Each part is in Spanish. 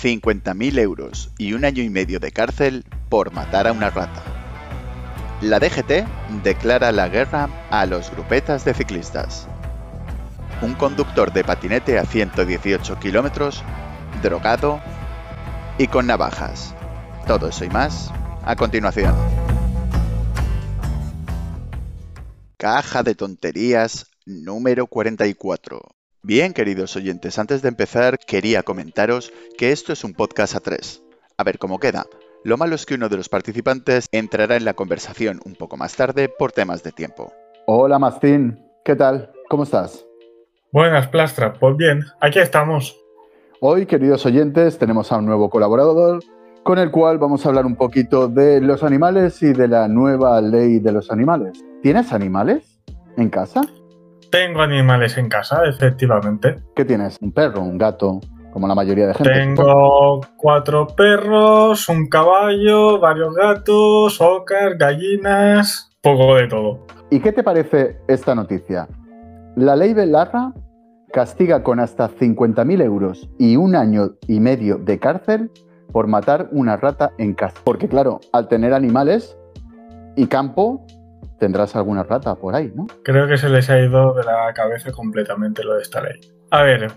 50.000 euros y un año y medio de cárcel por matar a una rata. La DGT declara la guerra a los grupetas de ciclistas. Un conductor de patinete a 118 kilómetros, drogado y con navajas. Todo eso y más a continuación. Caja de tonterías número 44. Bien, queridos oyentes, antes de empezar quería comentaros que esto es un podcast a tres. A ver cómo queda. Lo malo es que uno de los participantes entrará en la conversación un poco más tarde por temas de tiempo. Hola, Mastín. ¿Qué tal? ¿Cómo estás? Buenas, Plastra. Pues bien, aquí estamos. Hoy, queridos oyentes, tenemos a un nuevo colaborador con el cual vamos a hablar un poquito de los animales y de la nueva ley de los animales. ¿Tienes animales en casa? Tengo animales en casa, efectivamente. ¿Qué tienes? ¿Un perro, un gato? Como la mayoría de gente. Tengo cuatro perros, un caballo, varios gatos, ocas, gallinas, poco de todo. ¿Y qué te parece esta noticia? La ley Belarra castiga con hasta 50.000 euros y un año y medio de cárcel por matar una rata en casa. Porque claro, al tener animales y campo, tendrás alguna rata por ahí, ¿no? Creo que se les ha ido de la cabeza completamente lo de esta ley. A ver,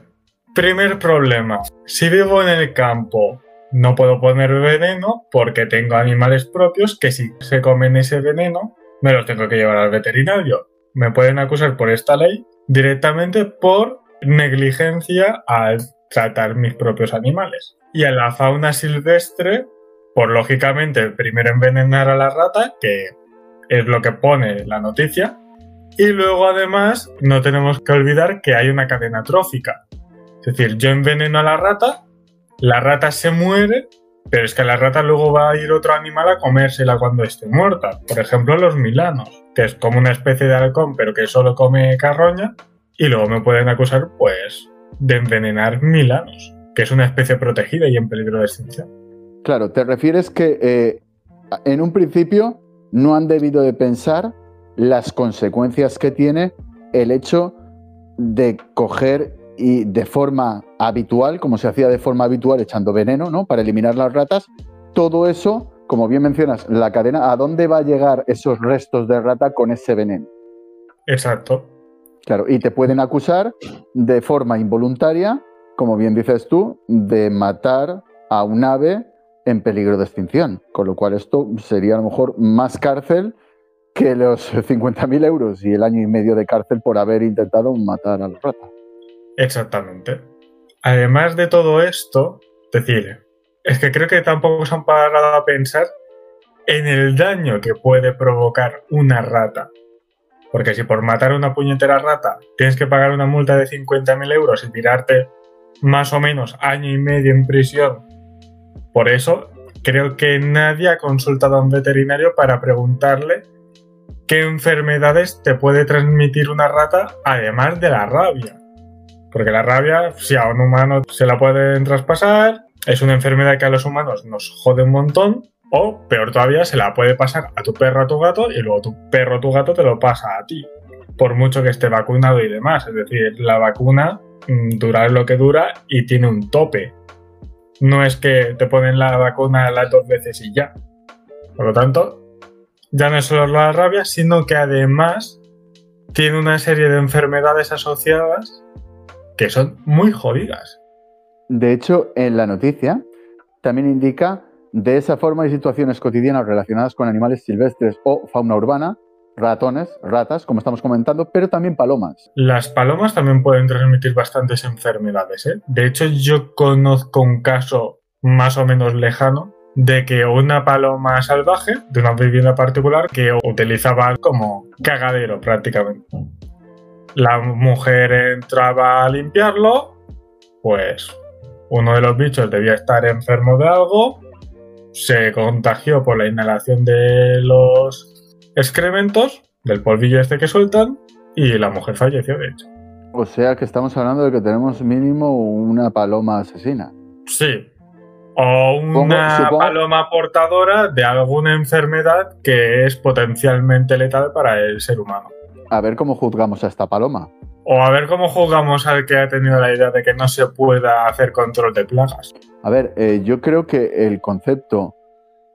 primer problema. Si vivo en el campo, no puedo poner veneno porque tengo animales propios que si se comen ese veneno, me los tengo que llevar al veterinario. Me pueden acusar por esta ley directamente por negligencia al tratar mis propios animales. Y a la fauna silvestre, por lógicamente primero envenenar a la rata, que es lo que pone la noticia. Y luego además no tenemos que olvidar que hay una cadena trófica. Es decir, yo enveneno a la rata, la rata se muere, pero es que la rata luego va a ir otro animal a comérsela cuando esté muerta. Por ejemplo, los milanos, que es como una especie de halcón, pero que solo come carroña. Y luego me pueden acusar, pues, de envenenar milanos, que es una especie protegida y en peligro de extinción. Claro, te refieres que eh, en un principio no han debido de pensar las consecuencias que tiene el hecho de coger y de forma habitual, como se hacía de forma habitual echando veneno, ¿no? Para eliminar las ratas, todo eso, como bien mencionas, la cadena, ¿a dónde va a llegar esos restos de rata con ese veneno? Exacto. Claro, y te pueden acusar de forma involuntaria, como bien dices tú, de matar a un ave en peligro de extinción. Con lo cual esto sería a lo mejor más cárcel que los 50.000 euros y el año y medio de cárcel por haber intentado matar a la rata. Exactamente. Además de todo esto, decir, es que creo que tampoco se han parado a pensar en el daño que puede provocar una rata. Porque si por matar una puñetera rata tienes que pagar una multa de 50.000 euros y tirarte más o menos año y medio en prisión por eso, creo que nadie ha consultado a un veterinario para preguntarle qué enfermedades te puede transmitir una rata además de la rabia. Porque la rabia, si a un humano se la pueden traspasar, es una enfermedad que a los humanos nos jode un montón, o peor todavía, se la puede pasar a tu perro a tu gato y luego tu perro tu gato te lo pasa a ti. Por mucho que esté vacunado y demás. Es decir, la vacuna mm, dura lo que dura y tiene un tope no es que te ponen la vacuna las dos veces y ya. Por lo tanto, ya no es solo la rabia, sino que además tiene una serie de enfermedades asociadas que son muy jodidas. De hecho, en la noticia también indica de esa forma y situaciones cotidianas relacionadas con animales silvestres o fauna urbana ratones, ratas, como estamos comentando, pero también palomas. Las palomas también pueden transmitir bastantes enfermedades. ¿eh? De hecho, yo conozco un caso más o menos lejano de que una paloma salvaje de una vivienda particular que utilizaba como cagadero prácticamente. La mujer entraba a limpiarlo, pues uno de los bichos debía estar enfermo de algo, se contagió por la inhalación de los excrementos del polvillo este que sueltan y la mujer falleció, de hecho. O sea que estamos hablando de que tenemos mínimo una paloma asesina. Sí. O una paloma portadora de alguna enfermedad que es potencialmente letal para el ser humano. A ver cómo juzgamos a esta paloma. O a ver cómo jugamos al que ha tenido la idea de que no se pueda hacer control de plagas. A ver, eh, yo creo que el concepto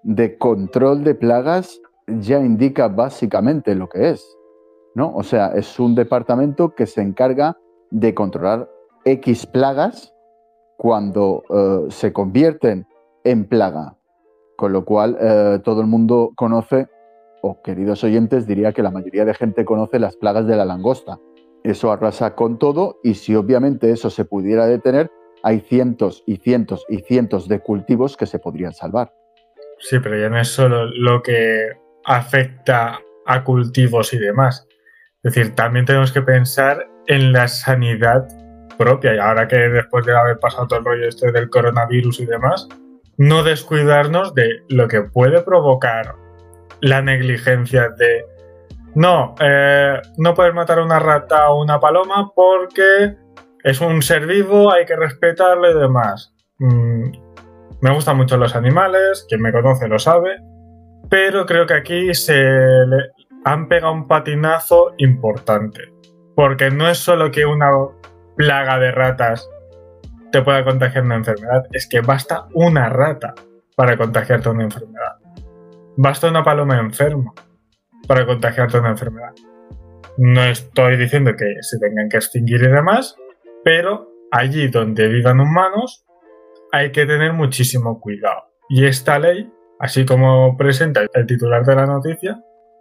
de control de plagas ya indica básicamente lo que es, ¿no? O sea, es un departamento que se encarga de controlar X plagas cuando eh, se convierten en plaga. Con lo cual, eh, todo el mundo conoce, o queridos oyentes, diría que la mayoría de gente conoce las plagas de la langosta. Eso arrasa con todo y si obviamente eso se pudiera detener, hay cientos y cientos y cientos de cultivos que se podrían salvar. Sí, pero ya no es solo lo que afecta a cultivos y demás. Es decir, también tenemos que pensar en la sanidad propia. Y ahora que después de haber pasado todo el rollo este del coronavirus y demás, no descuidarnos de lo que puede provocar la negligencia de no, eh, no puedes matar a una rata o una paloma porque es un ser vivo, hay que respetarle y demás. Mm, me gustan mucho los animales, quien me conoce lo sabe, pero creo que aquí se han pegado un patinazo importante. Porque no es solo que una plaga de ratas te pueda contagiar una enfermedad, es que basta una rata para contagiarte una enfermedad. Basta una paloma enferma para contagiarte una enfermedad. No estoy diciendo que se tengan que extinguir y demás, pero allí donde vivan humanos hay que tener muchísimo cuidado. Y esta ley, así como presenta el titular de la noticia,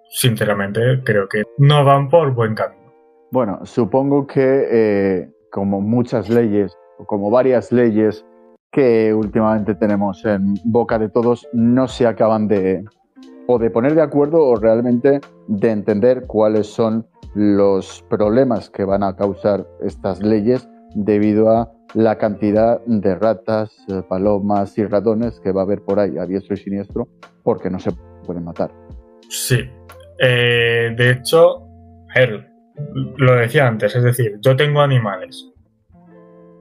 sinceramente creo que no van por buen camino. Bueno, supongo que eh, como muchas leyes, o como varias leyes que últimamente tenemos en boca de todos, no se acaban de o de poner de acuerdo o realmente de entender cuáles son los problemas que van a causar estas leyes debido a la cantidad de ratas, eh, palomas y ratones que va a haber por ahí a diestro y siniestro porque no se pueden matar. Sí. Eh, de hecho, él lo decía antes, es decir, yo tengo animales.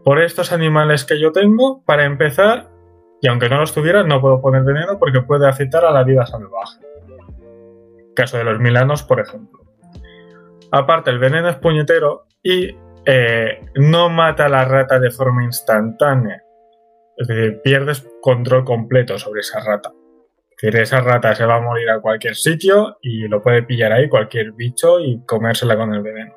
Por estos animales que yo tengo, para empezar, y aunque no los tuviera, no puedo poner veneno porque puede afectar a la vida salvaje. Caso de los milanos, por ejemplo. Aparte, el veneno es puñetero y eh, no mata a la rata de forma instantánea. Es decir, pierdes control completo sobre esa rata. Es decir, esa rata se va a morir a cualquier sitio y lo puede pillar ahí cualquier bicho y comérsela con el veneno.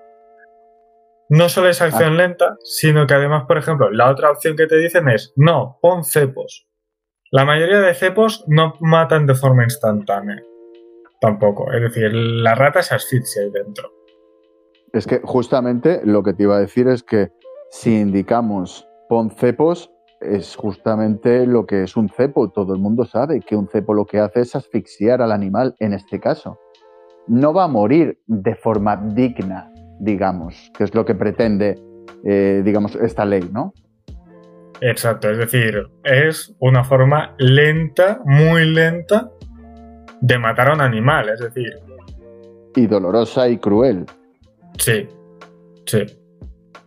No solo es acción ah. lenta, sino que además, por ejemplo, la otra opción que te dicen es, no, pon cepos. La mayoría de cepos no matan de forma instantánea. Tampoco. Es decir, la rata se asfixia ahí dentro. Es que justamente lo que te iba a decir es que si indicamos pon cepos, es justamente lo que es un cepo. Todo el mundo sabe que un cepo lo que hace es asfixiar al animal en este caso. No va a morir de forma digna, digamos, que es lo que pretende, eh, digamos, esta ley, ¿no? Exacto, es decir, es una forma lenta, muy lenta, de matar a un animal, es decir. Y dolorosa y cruel. Sí, sí.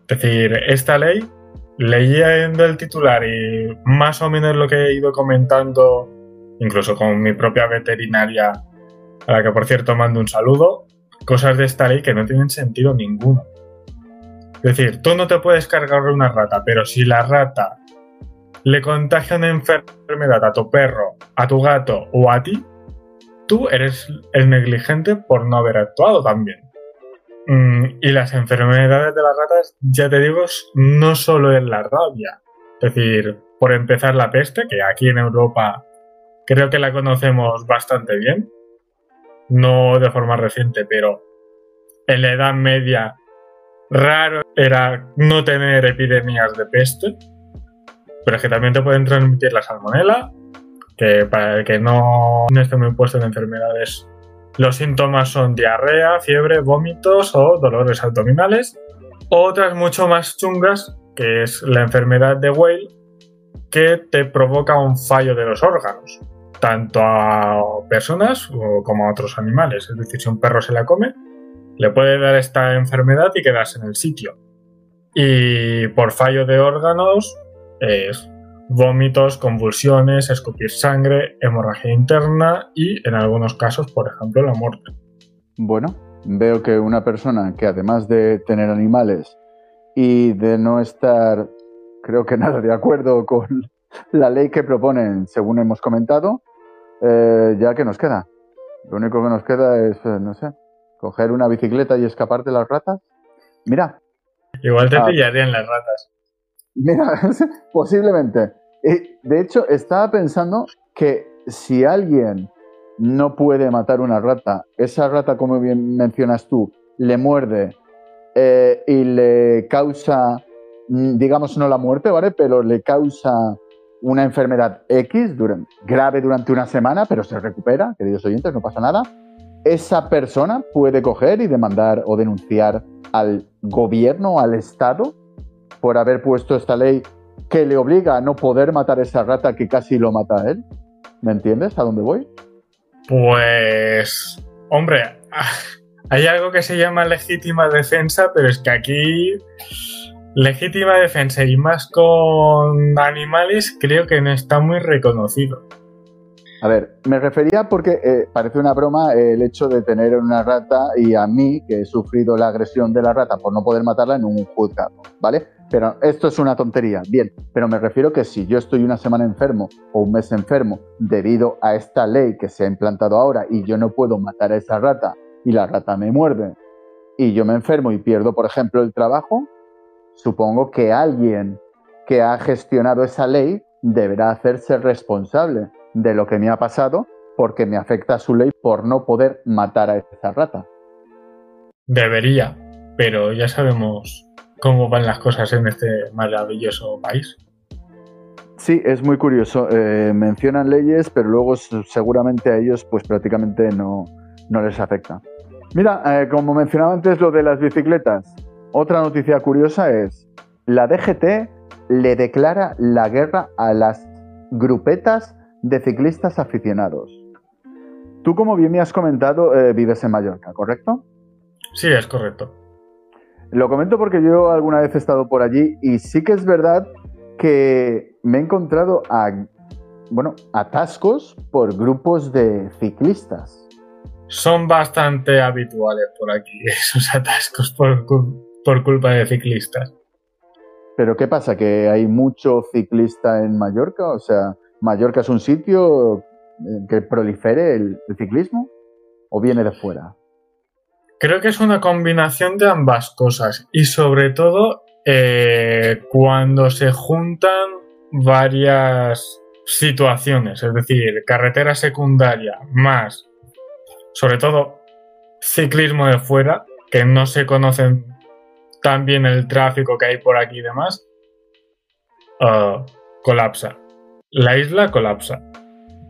Es decir, esta ley, leyendo el titular y más o menos lo que he ido comentando, incluso con mi propia veterinaria, a la que por cierto mando un saludo, cosas de esta ley que no tienen sentido ninguno. Es decir, tú no te puedes cargar una rata, pero si la rata le contagia una enfermedad a tu perro, a tu gato o a ti, tú eres el negligente por no haber actuado también. Mm, y las enfermedades de las ratas, ya te digo, no solo es la rabia. Es decir, por empezar la peste, que aquí en Europa creo que la conocemos bastante bien. No de forma reciente, pero en la Edad Media raro era no tener epidemias de peste. Pero es que también te pueden transmitir la salmonela, que para el que no, no esté muy puesto en enfermedades los síntomas son diarrea, fiebre, vómitos o dolores abdominales. Otras mucho más chungas, que es la enfermedad de Weil, que te provoca un fallo de los órganos, tanto a personas como a otros animales. Es decir, si un perro se la come, le puede dar esta enfermedad y quedarse en el sitio. Y por fallo de órganos es vómitos, convulsiones, escupir sangre, hemorragia interna y en algunos casos, por ejemplo, la muerte. Bueno, veo que una persona que además de tener animales y de no estar, creo que nada, de acuerdo con la ley que proponen, según hemos comentado, eh, ya que nos queda. Lo único que nos queda es, eh, no sé, coger una bicicleta y escapar de las ratas. Mira. Igual te ah. pillarían las ratas. Mira, posiblemente. de hecho, estaba pensando que si alguien no puede matar una rata, esa rata, como bien mencionas tú, le muerde eh, y le causa, mm, digamos, no la muerte, ¿vale? Pero le causa una enfermedad X grave durante una semana, pero se recupera, queridos oyentes, no pasa nada. Esa persona puede coger y demandar o denunciar al gobierno, al Estado, por haber puesto esta ley que le obliga a no poder matar a esa rata que casi lo mata a él. ¿Me entiendes a dónde voy? Pues, hombre, hay algo que se llama legítima defensa, pero es que aquí legítima defensa y más con animales creo que no está muy reconocido. A ver, me refería porque eh, parece una broma el hecho de tener una rata y a mí, que he sufrido la agresión de la rata por no poder matarla en un juzgado, ¿vale? Pero esto es una tontería, bien, pero me refiero que si yo estoy una semana enfermo o un mes enfermo debido a esta ley que se ha implantado ahora y yo no puedo matar a esa rata y la rata me muerde y yo me enfermo y pierdo, por ejemplo, el trabajo, supongo que alguien que ha gestionado esa ley deberá hacerse responsable de lo que me ha pasado porque me afecta su ley por no poder matar a esa rata. Debería, pero ya sabemos cómo van las cosas en este maravilloso país. Sí, es muy curioso. Eh, mencionan leyes, pero luego seguramente a ellos pues prácticamente no, no les afecta. Mira, eh, como mencionaba antes lo de las bicicletas, otra noticia curiosa es, la DGT le declara la guerra a las grupetas de ciclistas aficionados. Tú, como bien me has comentado, eh, vives en Mallorca, ¿correcto? Sí, es correcto. Lo comento porque yo alguna vez he estado por allí y sí que es verdad que me he encontrado a, bueno, atascos por grupos de ciclistas. Son bastante habituales por aquí esos atascos por, por culpa de ciclistas. ¿Pero qué pasa? ¿Que hay mucho ciclista en Mallorca? O sea, ¿Mallorca es un sitio que prolifere el, ciclismo o viene de fuera? Creo que es una combinación de ambas cosas y sobre todo eh, cuando se juntan varias situaciones, es decir, carretera secundaria más, sobre todo, ciclismo de fuera, que no se conocen tan bien el tráfico que hay por aquí y demás, uh, colapsa la isla colapsa.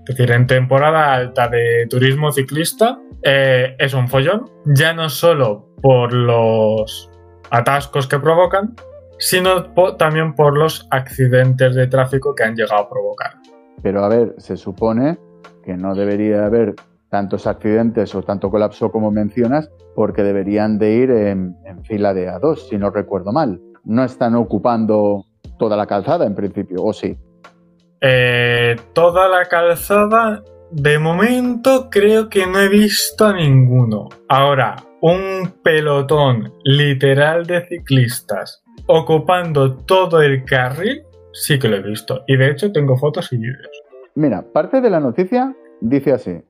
Es decir, en temporada alta de turismo ciclista eh, es un follón, ya no solo por los atascos que provocan, sino también por los accidentes de tráfico que han llegado a provocar. Pero a ver, se supone que no debería haber tantos accidentes o tanto colapso como mencionas, porque deberían de ir en, en fila de A2, si no recuerdo mal. No están ocupando toda la calzada en principio, ¿o sí? Eh, toda la calzada, de momento creo que no he visto a ninguno. Ahora, un pelotón literal de ciclistas ocupando todo el carril, sí que lo he visto. Y de hecho tengo fotos y vídeos. Mira, parte de la noticia dice así.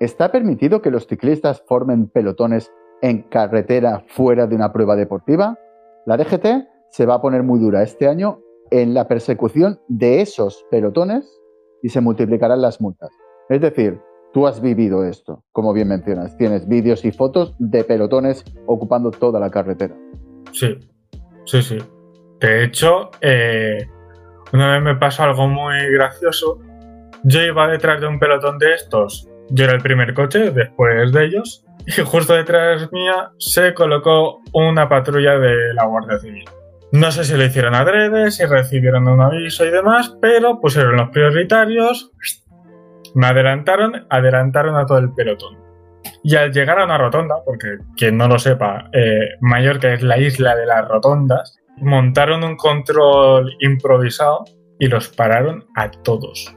¿Está permitido que los ciclistas formen pelotones en carretera fuera de una prueba deportiva? La DGT se va a poner muy dura este año en la persecución de esos pelotones y se multiplicarán las multas. Es decir, tú has vivido esto, como bien mencionas. Tienes vídeos y fotos de pelotones ocupando toda la carretera. Sí, sí, sí. De hecho, eh, una vez me pasó algo muy gracioso. Yo iba detrás de un pelotón de estos. Yo era el primer coche después de ellos. Y justo detrás mía se colocó una patrulla de la Guardia Civil. No sé si lo hicieron adrede, si recibieron un aviso y demás, pero pusieron los prioritarios, me adelantaron, adelantaron a todo el pelotón. Y al llegar a una rotonda, porque quien no lo sepa, eh, Mallorca es la isla de las rotondas, montaron un control improvisado y los pararon a todos.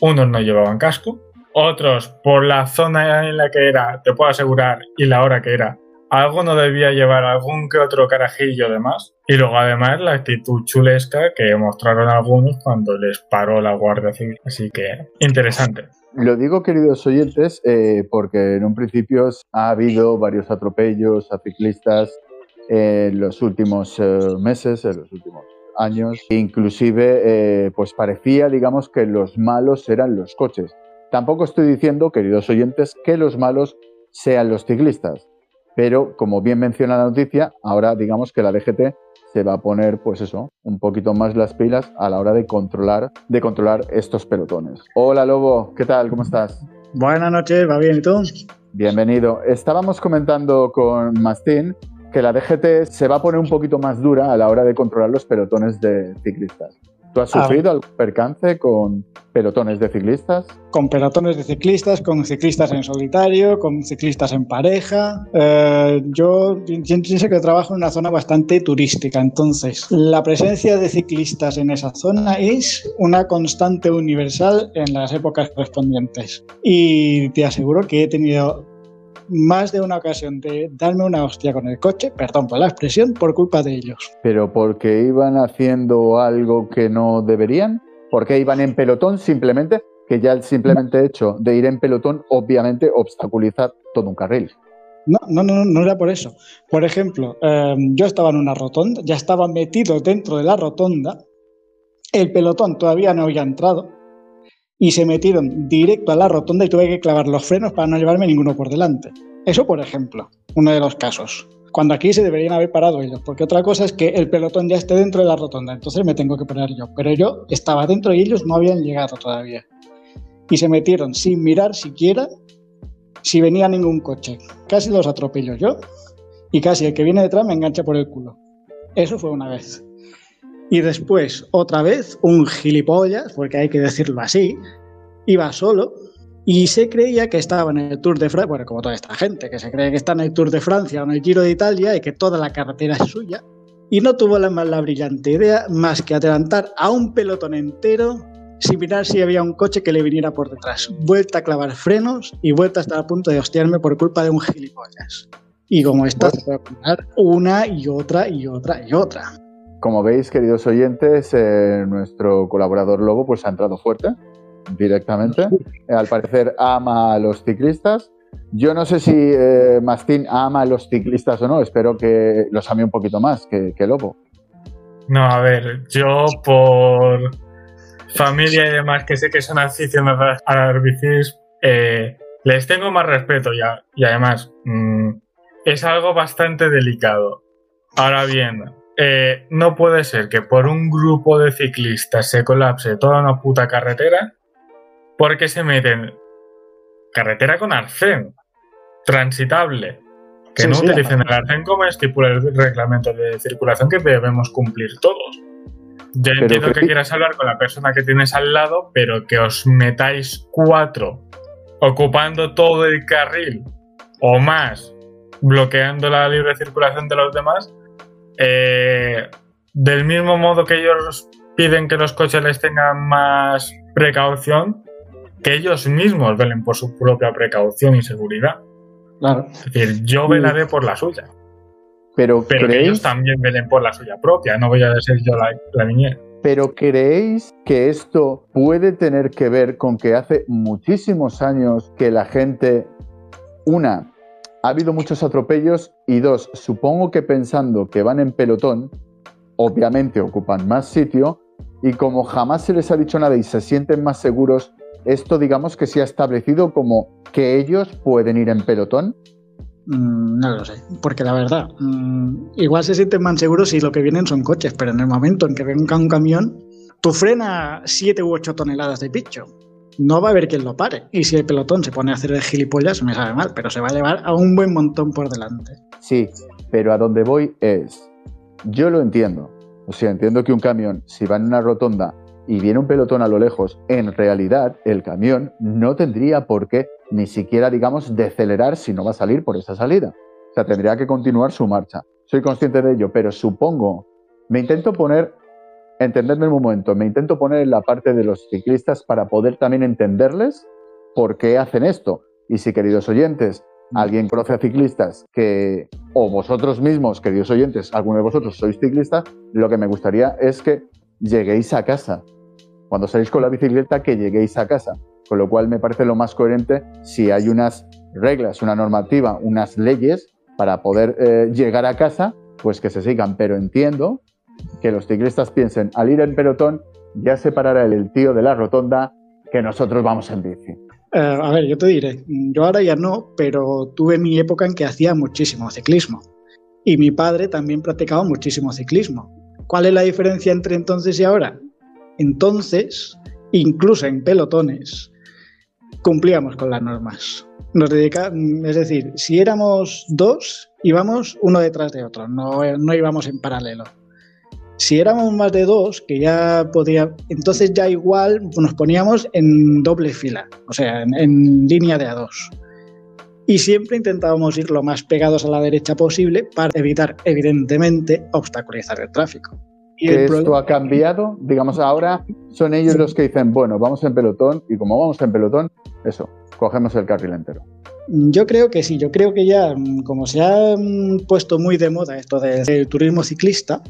Unos no llevaban casco, otros por la zona en la que era, te puedo asegurar, y la hora que era, alguno debía llevar algún que otro carajillo de más, Y luego además la actitud chulesca que mostraron algunos cuando les paró la Guardia Civil. Así que interesante. Lo digo, queridos oyentes, eh, porque en un principio ha habido varios atropellos a ciclistas en los últimos eh, meses, en los últimos años. Inclusive, eh, pues parecía, digamos, que los malos eran los coches. Tampoco estoy diciendo, queridos oyentes, que los malos sean los ciclistas. Pero, como bien menciona la noticia, ahora digamos que la DGT se va a poner, pues eso, un poquito más las pilas a la hora de controlar, de controlar estos pelotones. Hola Lobo, ¿qué tal? ¿Cómo estás? Buenas noches, ¿va bien y tú? Bienvenido. Estábamos comentando con Mastín que la DGT se va a poner un poquito más dura a la hora de controlar los pelotones de ciclistas. ¿Tú has sufrido algún percance con pelotones de ciclistas? Con pelotones de ciclistas, con ciclistas en solitario, con ciclistas en pareja. Eh, yo pienso que trabajo en una zona bastante turística, entonces la presencia de ciclistas en esa zona es una constante universal en las épocas correspondientes. Y te aseguro que he tenido más de una ocasión de darme una hostia con el coche, perdón por la expresión, por culpa de ellos. ¿Pero porque iban haciendo algo que no deberían? ¿Porque iban en pelotón simplemente? Que ya el simplemente hecho de ir en pelotón obviamente obstaculiza todo un carril. No, no, no, no era por eso. Por ejemplo, em, yo estaba en una rotonda, ya estaba metido dentro de la rotonda, el pelotón todavía no había entrado, y se metieron directo a la rotonda y tuve que clavar los frenos para no llevarme ninguno por delante. Eso, por ejemplo, uno de los casos. Cuando aquí se deberían haber parado ellos, porque otra cosa es que el pelotón ya esté dentro de la rotonda, entonces me tengo que parar yo. Pero yo estaba dentro y ellos no habían llegado todavía. Y se metieron sin mirar siquiera si venía ningún coche. Casi los atropello yo y casi el que viene detrás me engancha por el culo. Eso fue una vez. Y después, otra vez, un gilipollas, porque hay que decirlo así, iba solo y se creía que estaba en el Tour de Francia, bueno, como toda esta gente, que se cree que está en el Tour de Francia o en el Giro de Italia y que toda la carretera es suya. Y no tuvo la, la brillante idea más que adelantar a un pelotón entero sin mirar si había un coche que le viniera por detrás. Vuelta a clavar frenos y vuelta a estar a punto de hostiarme por culpa de un gilipollas. Y como esta, se puede poner una y otra y otra y otra. Como veis, queridos oyentes, eh, nuestro colaborador Lobo pues ha entrado fuerte directamente. al parecer ama a los ciclistas. Yo no sé si eh, Mastín ama a los ciclistas o no. Espero que los ame un poquito más que, Lobo. No, a ver, yo por familia y demás que sé que son aficionados a las bicis, eh, les tengo más respeto ya. Y además, mm, es algo bastante delicado. Ahora bien, eh, no puede ser que por un grupo de ciclistas se colapse toda una puta carretera porque se meten carretera con arcén, transitable, que no utilicen el arcén como estipula el reglamento de circulación que debemos cumplir todos. Yo entiendo que quieras hablar con la persona que tienes al lado, pero que os metáis cuatro ocupando todo el carril o más, bloqueando la libre circulación de los demás, eh, del mismo modo que ellos piden que los coches les tengan más precaución, que ellos mismos velen por su propia precaución y seguridad. Es decir, yo velaré por la suya. Pero, que ellos también velen por la suya propia, no voy a ser yo la, la niñera. Pero ¿creéis que esto puede tener que ver con que hace muchísimos años que la gente, una, ha habido muchos atropellos y dos, supongo que pensando que van en pelotón, obviamente ocupan más sitio y como jamás se les ha dicho nada y se sienten más seguros, esto digamos que se ha establecido como que ellos pueden ir en pelotón. Mm, no lo sé, porque la verdad, mm, igual se sienten más seguros si lo que vienen son coches, pero en el momento en que venga un camión, tú frena 7 u 8 toneladas de picho no va a haber quien lo pare. Y si el pelotón se pone a hacer de gilipollas, me sabe mal, pero se va a llevar a un buen montón por delante. Sí, pero a donde voy es, yo lo entiendo. O sea, entiendo que un camión, si va en una rotonda y viene un pelotón a lo lejos, en realidad el camión no tendría por qué ni siquiera, digamos, decelerar si no va a salir por esa salida. O sea, tendría que continuar su marcha. Soy consciente de ello, pero supongo, me intento poner entendedme un momento, me intento poner en la parte de los ciclistas para poder también entenderles por qué hacen esto. Y si, queridos oyentes, alguien conoce a ciclistas que, o vosotros mismos, queridos oyentes, alguno de vosotros sois ciclistas, lo que me gustaría es que lleguéis a casa. Cuando salís con la bicicleta, que lleguéis a casa. Con lo cual me parece lo más coherente si hay unas reglas, una normativa, unas leyes para poder eh, llegar a casa, pues que se sigan. Pero entiendo que los ciclistas piensen, al ir en pelotón, ya separará el tío de la rotonda que nosotros vamos en bici. Eh, a ver, yo te diré, yo ahora ya no, pero tuve mi época en que hacía muchísimo ciclismo. Y mi padre también practicaba muchísimo ciclismo. ¿Cuál es la diferencia entre entonces y ahora? Entonces, incluso en pelotones, cumplíamos con las normas. Nos dedica, es decir, si éramos dos, íbamos uno detrás de otro, no, no íbamos en paralelo. Si éramos más de dos, que ya podía, entonces ya igual nos poníamos en doble fila, o sea, en, línea de a dos. Y siempre intentábamos ir lo más pegados a la derecha posible para evitar, evidentemente, obstaculizar el tráfico. Y esto ha cambiado, digamos, ahora son ellos los que dicen, bueno, vamos en pelotón y como vamos en pelotón, eso, cogemos el carril entero. Yo creo que sí, yo creo que ya, como se ha mm, puesto muy de moda esto del turismo ciclista,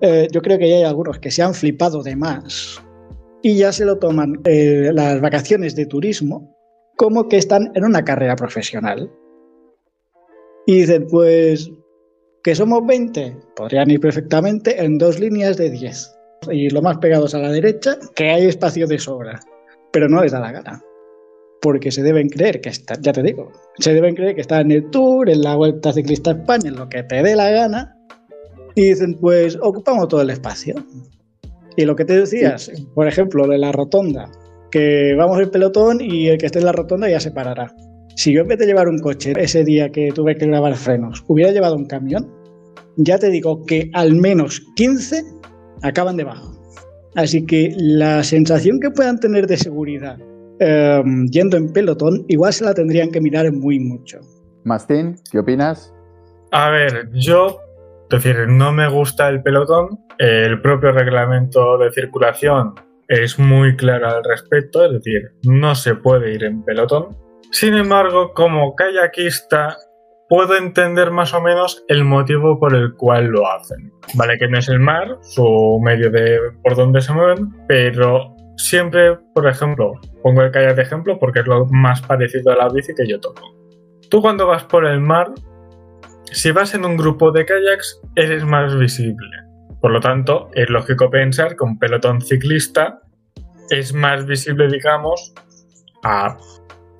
eh, yo creo que ya hay algunos que se han flipado de más y ya se lo toman eh, las vacaciones de turismo como que están en una carrera profesional. Y dicen, pues, que somos 20, podrían ir perfectamente en dos líneas de 10. Y lo más pegados a la derecha, que hay espacio de sobra. Pero no les da la gana. Porque se deben creer que está, ya te digo, se deben creer que está en el Tour, en la Vuelta Ciclista España, en lo que te dé la gana, y dicen, pues ocupamos todo el espacio. Y lo que te decías, por ejemplo, de la rotonda, que vamos el pelotón y el que esté en la rotonda ya se parará. Si yo en vez de llevar un coche ese día que tuve que grabar frenos, hubiera llevado un camión, ya te digo que al menos 15 acaban debajo. Así que la sensación que puedan tener de seguridad em, yendo en pelotón, igual se la tendrían que mirar muy mucho. Mastín, ¿qué opinas? A ver, yo es decir, no me gusta el pelotón. El propio reglamento de circulación es muy claro al respecto, es decir, no se puede ir en pelotón. Sin embargo, como kayakista, puedo entender más o menos el motivo por el cual lo hacen. Vale que no es el mar, su medio de por donde se mueven, pero siempre, por ejemplo, pongo el kayak de ejemplo porque es lo más parecido a la bici que yo toco. Tú cuando vas por el mar si vas en un grupo de kayaks, eres más visible. Por lo tanto, es lógico pensar que un pelotón ciclista es más visible, digamos, a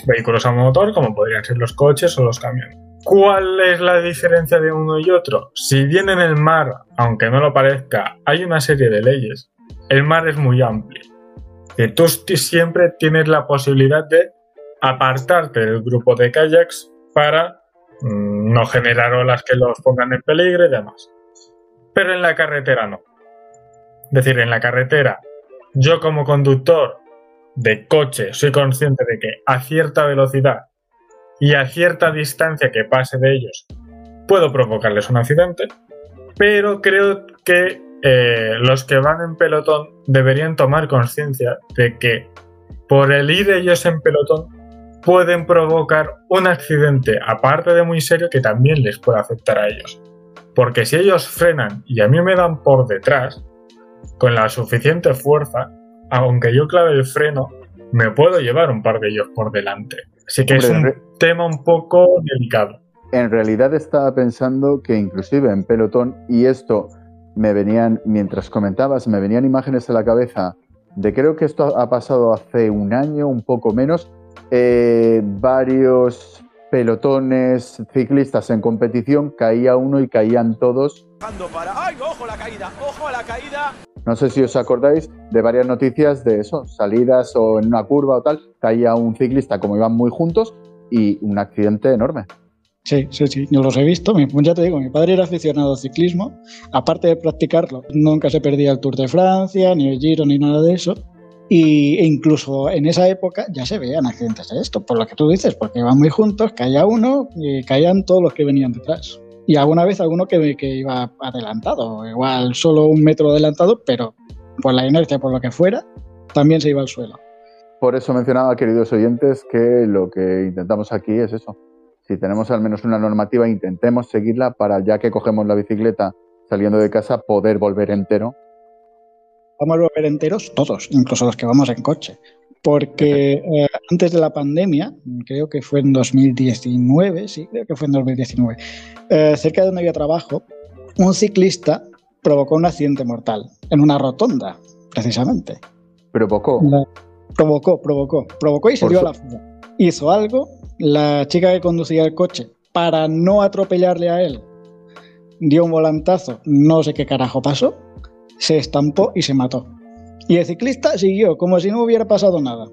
vehículos a motor, como podrían ser los coches o los camiones. ¿Cuál es la diferencia de uno y otro? Si bien en el mar, aunque no lo parezca, hay una serie de leyes, el mar es muy amplio. Y tú siempre tienes la posibilidad de apartarte del grupo de kayaks para no generar olas que los pongan en peligro y demás. Pero en la carretera no. Es decir, en la carretera, yo como conductor de coche soy consciente de que a cierta velocidad y a cierta distancia que pase de ellos puedo provocarles un accidente, pero creo que eh, los que van en pelotón deberían tomar conciencia de que por el ir ellos en pelotón pueden provocar un accidente, aparte de muy serio, que también les puede afectar a ellos. Porque si ellos frenan y a mí me dan por detrás, con la suficiente fuerza, aunque yo clave el freno, me puedo llevar un par de ellos por delante. Así que es un tema un poco delicado. En realidad estaba pensando que inclusive en pelotón, y esto me venían, mientras comentabas, me venían imágenes a la cabeza de creo que esto ha pasado hace un año, un poco menos, eh, varios pelotones ciclistas en competición, caía uno y caían todos. No sé si os acordáis de varias noticias de eso, salidas o en una curva o tal, caía un ciclista como iban muy juntos y un accidente enorme. Sí, sí, sí, yo los he visto. Ya te digo, mi padre era aficionado al ciclismo. Aparte de practicarlo, nunca se perdía el Tour de Francia, ni el Giro, ni nada de eso. Y, e incluso en esa época ya se veían accidentes de esto, por lo que tú dices, porque iban muy juntos, caía uno y caían todos los que venían detrás. Y alguna vez alguno que, que iba adelantado, igual solo un metro adelantado, pero por la inercia, por lo que fuera, también se iba al suelo. Por eso mencionaba, queridos oyentes, que lo que intentamos aquí es eso, si tenemos al menos una normativa, intentemos seguirla para ya que cogemos la bicicleta saliendo de casa, poder volver entero. Vamos a volver enteros todos, incluso los que vamos en coche. Porque eh, antes de la pandemia, creo que fue en 2019, sí, creo que fue en 2019, eh, cerca de donde había trabajo, un ciclista provocó un accidente mortal en una rotonda, precisamente. Provocó. provocó, provocó, provocó y se dio a la fuga. Hizo algo, la chica que conducía el coche, para no atropellarle a él, dio un volantazo, no sé qué carajo pasó, se estampó y se mató. Y el ciclista siguió como si no hubiera pasado nada.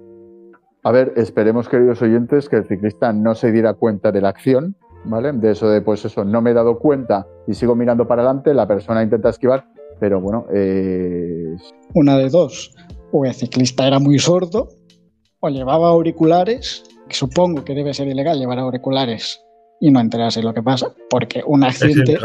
A ver, esperemos, queridos oyentes, que el ciclista no se diera cuenta de la acción, ¿vale? De eso de, pues eso, no me he dado cuenta y sigo mirando para adelante, la persona intenta esquivar, pero bueno, eh... Una de dos, o el ciclista era muy sordo, o llevaba auriculares, que supongo que debe ser ilegal llevar auriculares y no enterarse de lo que pasa, porque un accidente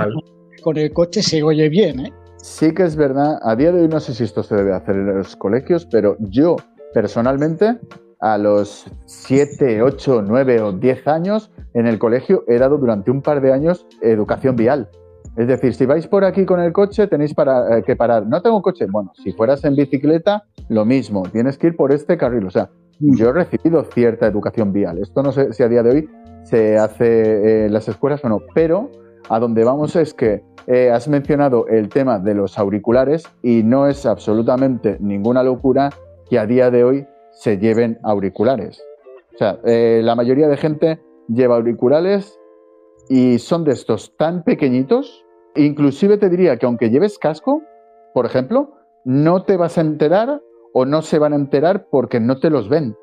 con el coche se oye bien, ¿eh? Sí que es verdad, a día de hoy no sé si esto se debe hacer en los colegios, pero yo personalmente a los 7, 8, 9 o 10 años en el colegio he dado durante un par de años educación vial. Es decir, si vais por aquí con el coche tenéis eh, que parar. No tengo coche. Bueno, si fueras en bicicleta, lo mismo. Tienes que ir por este carril. O sea, yo he recibido cierta educación vial. Esto no sé si a día de hoy se hace en las escuelas o no, pero a donde vamos es que eh, has mencionado el tema de los auriculares y no es absolutamente ninguna locura que a día de hoy se lleven auriculares. O sea, eh, la mayoría de gente lleva auriculares y son de estos tan pequeñitos, inclusive te diría que aunque lleves casco, por ejemplo, no te vas a enterar o no se van a enterar porque no te los ven.